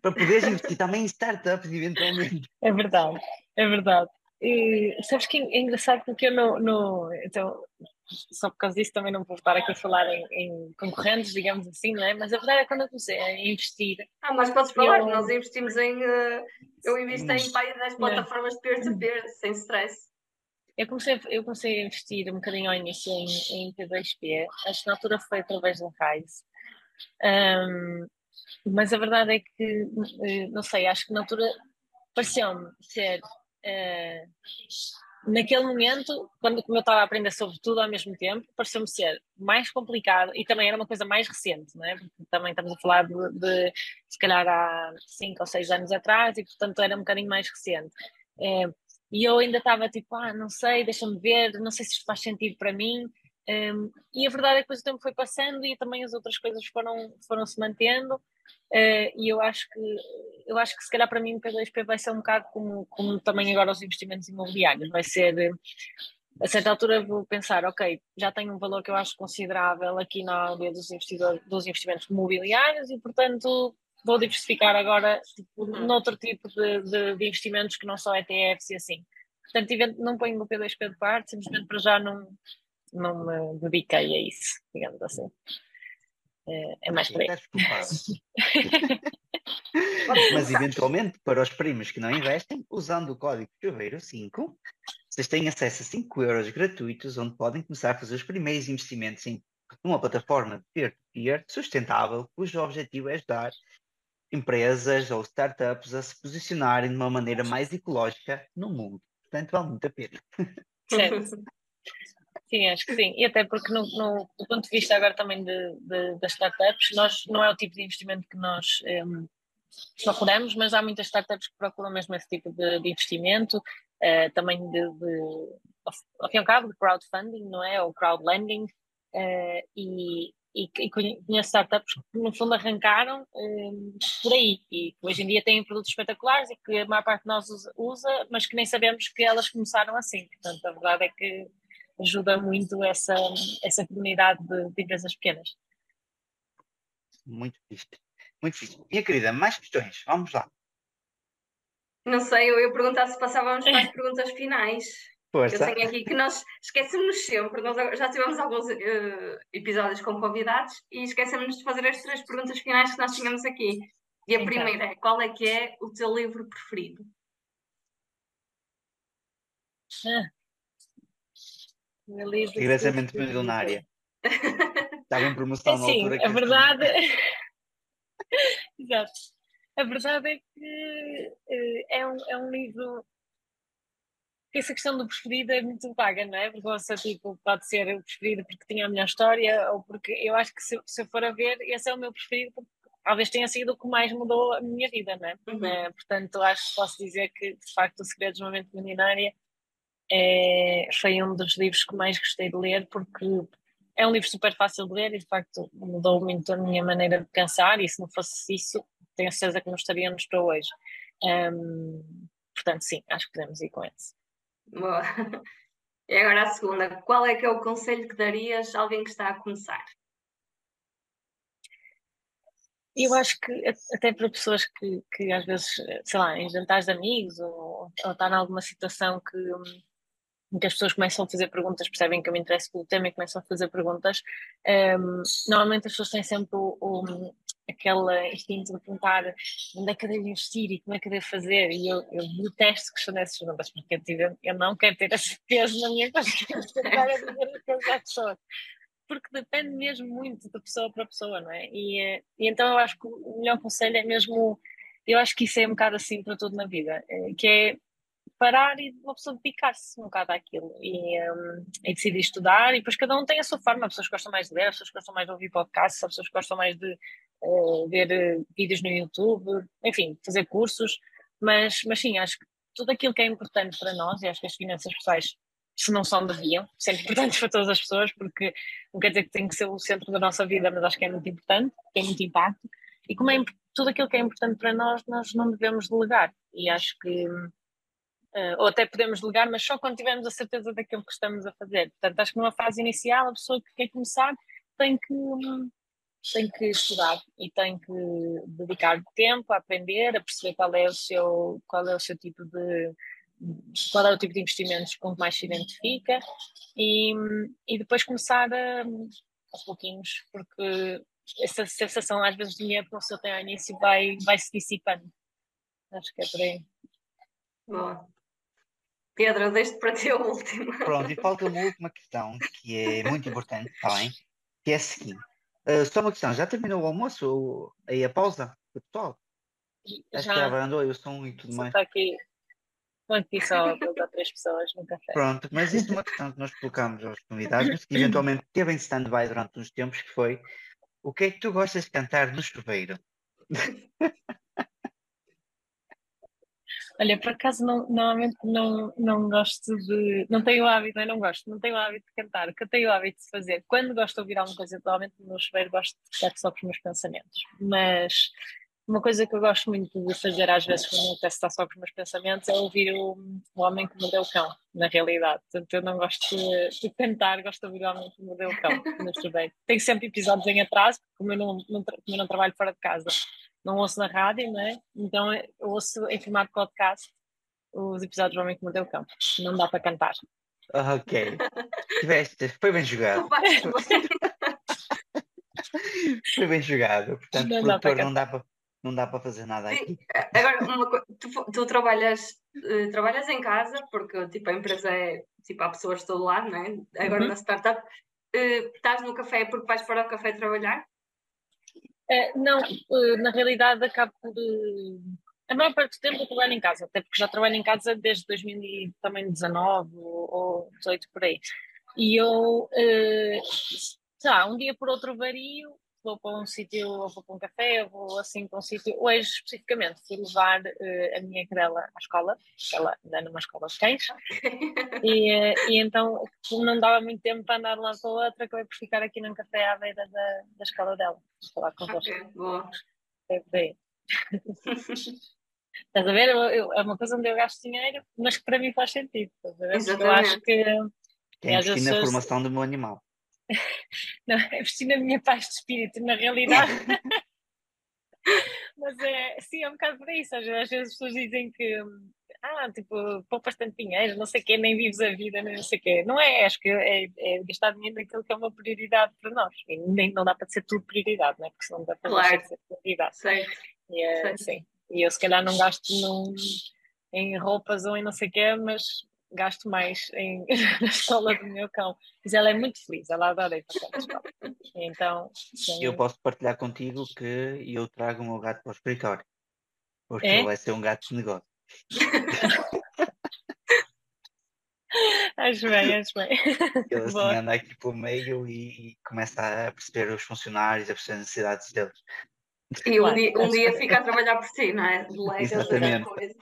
para poderes investir também em startups eventualmente. É verdade, é verdade. E, sabes que é engraçado porque eu no, no, então, só por causa disso também não vou estar aqui a falar em, em, concorrentes, digamos assim, não é? Mas a verdade é que quando eu comecei a investir. Ah, mas podes falar, eu... nós investimos em. Uh, eu invisto em mais 10 plataformas de peer-to-peer, -peer, sem stress. Eu comecei, eu comecei a investir um bocadinho ao início em, em P2P, acho que na altura foi através da Rise. Um, mas a verdade é que, eh, não sei, acho que na altura pareceu-me ser, uh, naquele momento, quando eu estava a aprender sobre tudo ao mesmo tempo, pareceu-me ser mais complicado e também era uma coisa mais recente, não é? Porque também estamos a falar de, de se calhar há 5 ou 6 anos atrás e portanto era um bocadinho mais recente. Uh, e eu ainda estava tipo, ah, não sei, deixa-me ver, não sei se isto faz sentido para mim. Um, e a verdade é que depois o tempo foi passando e também as outras coisas foram, foram se mantendo. Uh, e eu acho que eu acho que se calhar para mim o P2P vai ser um bocado como, como também agora os investimentos imobiliários, vai ser a certa altura vou pensar, ok, já tenho um valor que eu acho considerável aqui na área dos, investidores, dos investimentos imobiliários e, portanto, vou diversificar agora tipo, Uhum. noutro tipo de, de, de investimentos que não são ETFs e assim. Portanto, não ponho o P2P de parte, simplesmente para já não, não me dediquei a isso, digamos assim. É, é mais por aí. Estás culpado. Mas eventualmente, para os primos que não investem, usando o código chuveiro 5, vocês têm acesso a 5 euros gratuitos, onde podem começar a fazer os primeiros investimentos em uma plataforma de peer-to-peer sustentável, cujo objetivo é ajudar empresas ou startups a se posicionarem de uma maneira mais ecológica no mundo. Portanto, vale muito a pena. Certo. Sim, acho que sim. E até porque, no, no- do ponto de vista agora também de, de- das startups, nós, não é o tipo de investimento que nós em, procuramos, mas há muitas startups que procuram mesmo esse tipo de, de investimento, eh, também de, de, ao, fim e ao cabo, de crowdfunding, não é? Ou crowdlending. eh, e, e, e conheço startups que, no fundo, arrancaram em, por aí e que hoje em dia têm produtos espetaculares e que a maior parte de nós usa, usa, mas que nem sabemos que elas começaram assim. Portanto, a verdade é que ajuda muito essa, essa comunidade de, de empresas pequenas. Muito fixe. Muito fixe. Minha querida, mais questões? Vamos lá. Não sei, eu ia perguntar se passávamos para as perguntas finais. Eu Força. tenho aqui que nós esquecemos sempre, nós já tivemos alguns eh, episódios com convidados e esquecemos de fazer as três perguntas finais que nós tínhamos aqui. E a Então. primeira é: qual é que é o teu livro preferido? Ah. Regressamente milionária. Estava em promoção na Assim, altura que a verdade. Exato. A verdade é que eh, é, um, é um livro. que Essa questão do preferido é muito vaga, não é? Porque você, tipo, pode ser o preferido porque tinha a melhor história, ou porque eu acho que se, se eu for a ver, esse é o meu preferido, porque talvez tenha sido o que mais mudou a minha vida, não é? Uhum. Eh, portanto, acho que posso dizer que, de facto, O Segredo de uma Mente Milionária é, foi um dos livros que mais gostei de ler, porque é um livro super fácil de ler e, de facto, mudou muito a minha maneira de pensar. E se não fosse isso, tenho certeza que não estaríamos para hoje. Ahm, portanto, sim, acho que podemos ir com esse. Boa. E agora a segunda: qual é que é o conselho que darias a alguém que está a começar? Eu acho que até para pessoas que, que às vezes, sei lá, em jantares de amigos ou, ou estar em alguma situação que, que as pessoas começam a fazer perguntas, percebem que eu me interesso pelo tema e começam a fazer perguntas, hum, normalmente as pessoas têm sempre o, o- aquele instinto de perguntar onde é que eu devo investir e como é que eu devo fazer e eu, eu detesto questões dessas perguntas porque eu, tive- eu não quero ter esse peso na minha consciência as pessoas porque depende mesmo muito de pessoa para pessoa, não é? E, eh, e então eu acho que o melhor conselho é mesmo, eu acho que isso é um bocado assim para tudo na vida, eh, que é parar e uma pessoa dedicar-se um bocado àquilo e, um, e decidir estudar e depois cada um tem a sua forma, há pessoas que gostam mais de ler, há pessoas que gostam mais de ouvir podcasts, há pessoas que gostam mais de eh, ver eh, vídeos no YouTube, enfim, fazer cursos, mas, mas sim, acho que tudo aquilo que é importante para nós, e acho que as finanças pessoais se não são, deviam, ser importantes para todas as pessoas, porque não quer dizer que tem que ser o centro da nossa vida, mas acho que é muito importante, tem muito impacto. E como é tudo aquilo que é importante para nós, nós não devemos delegar. E acho que, eh, ou até podemos delegar, mas só quando tivermos a certeza daquilo que estamos a fazer. Portanto, acho que numa fase inicial, a pessoa que quer começar tem que, hum, tem que estudar e tem que dedicar tempo a aprender, a perceber qual é o seu, qual é o seu tipo de qual é o tipo de investimentos com que mais se identifica e, e depois começar a, aos pouquinhos, porque essa sensação às vezes de medo que você tem ao início vai, vai se dissipando. Acho que é por aí. Pedro, deixo para ti a última. Pronto, e falta uma última questão que é muito importante, está bem? Que é a seguinte: Uh, só uma questão, já terminou o almoço? Ou aí a pausa? O pessoal? Acho que já Já, andou aí o som e tudo só mais. está aqui, estão aqui só duas ou três pessoas no café. Pronto, mas isso é uma questão que nós colocamos aos convidados, que eventualmente teve em stand-by durante uns tempos, que foi o que é que tu gostas de cantar no chuveiro? Olha, por acaso não, normalmente não, não gosto de. Não tenho o hábito, eu não gosto, não tenho o hábito de cantar. O que eu tenho o hábito de fazer, quando gosto de ouvir alguma coisa, atualmente no chuveiro gosto de ficar só com os meus pensamentos. Mas uma coisa que eu gosto muito de fazer às vezes quando eu estar só com os meus pensamentos é ouvir o, o Homem que Mordeu o Cão, na realidade. Portanto, eu não gosto de, de cantar, gosto de ouvir o Homem que Mordeu o Cão no chuveiro. Tenho sempre episódios em atraso, como eu não, não, como eu não trabalho fora de casa, não ouço na rádio, não é? Então eu ouço em formato podcast os episódios do Homem que Mordeu o Cão. Não dá para cantar. Ok. Tiveste, foi bem jogado. foi bem jogado. Portanto, Não não dá para produtor, não dá para não dá para fazer nada Sim, aqui. Agora, uma co- tu, tu trabalhas, eh, trabalhas em casa, porque tipo, a empresa é tipo, há pessoas de todo lado, não é? Agora Uhum. na startup, eh, estás no café porque vais para o café trabalhar? Eh, não, eh, na realidade acabo por. eh, a maior parte do tempo eu trabalho em casa, até porque já trabalho em casa desde 2019 ou, ou 18 por aí. E eu, sei lá, um dia por outro vario, vou para um sítio, ou vou para um café, ou vou assim para um sítio. Hoje, especificamente, fui levar eh, a minha cadela à escola, porque ela anda numa escola de cães, e, eh, e então, como não dava muito tempo para andar de um lado para o outro, acabei por ficar aqui num café à beira da, da escola dela, a falar convosco. Ok, boa. É aí. Estás a ver? Eu- eu- é uma coisa onde eu gasto dinheiro, mas que para mim faz sentido. Estás a ver? Eu acho que Que é E às investir na formação do meu animal. não, é investir na minha paz de espírito, na realidade. mas é, sim, é um bocado por isso. Às vezes, as pessoas dizem que ah, tipo, poupas tanto dinheiro, não sei o quê, nem vives a vida, não sei o quê. Não é, acho que é, é gastar dinheiro naquilo que é uma prioridade para nós. E nem, não dá para ser tudo prioridade, não é? Porque senão dá para Claro. ser prioridade. Certo. E, é, Certo. sim. e eu se calhar não gasto num, em roupas ou em não sei o quê, mas gasto mais em, na escola do meu cão. Mas ela é muito feliz, ela adora ir para aquela escola. Então, sim, Eu posso partilhar contigo que eu trago o meu gato para o escritório. Porque É? ele vai ser um gato de negócio. acho bem, acho bem. Ele assim Boa. anda aqui pelo meio e, e começa a perceber os funcionários, a perceber as necessidades deles. E um Claro. dia, um dia fica a trabalhar por si, não é? Delega Exatamente. coisa.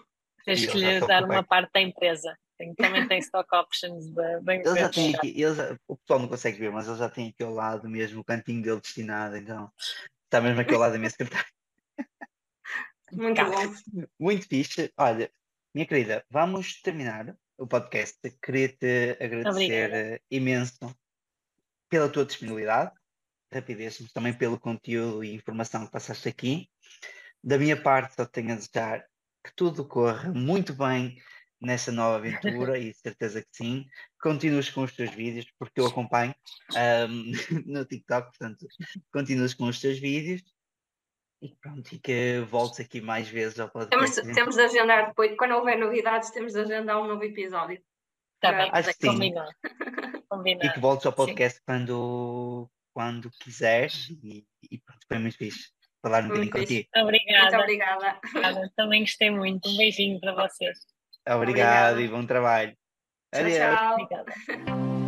Tens que lhe dar uma parte da empresa. Tem, também tem stock options da, da Ele já empresa. tem aqui, ele já- o pessoal não consegue ver, mas ele já tem aqui ao lado mesmo o cantinho dele destinado, então está mesmo aqui ao lado da minha secretária. Muito Cá. bom. Muito fixe. Olha, minha querida, vamos terminar o podcast. Queria-te agradecer Obrigada. imenso pela tua disponibilidade, rapidez, mas também pelo conteúdo e informação que passaste aqui. Da minha parte, só tenho a desejar que tudo corra muito bem nessa nova aventura e certeza que sim. Continues com os teus vídeos, porque eu acompanho ahm, no TikTok, portanto, continues com os teus vídeos. E pronto, e que voltes aqui mais vezes ao Temos, podcast. temos de agendar depois, quando houver novidades, temos de agendar um novo episódio. Está bem, Acho que combinado. E que voltes ao Sim. podcast quando, quando quiseres. E, e pronto, foi muito fixe falar um bocadinho muito contigo. Muito Obrigada. obrigada. obrigada. Também gostei muito. Um beijinho para vocês. Obrigado Obrigada. e bom trabalho. Tchau, Adeus. tchau. Obrigada.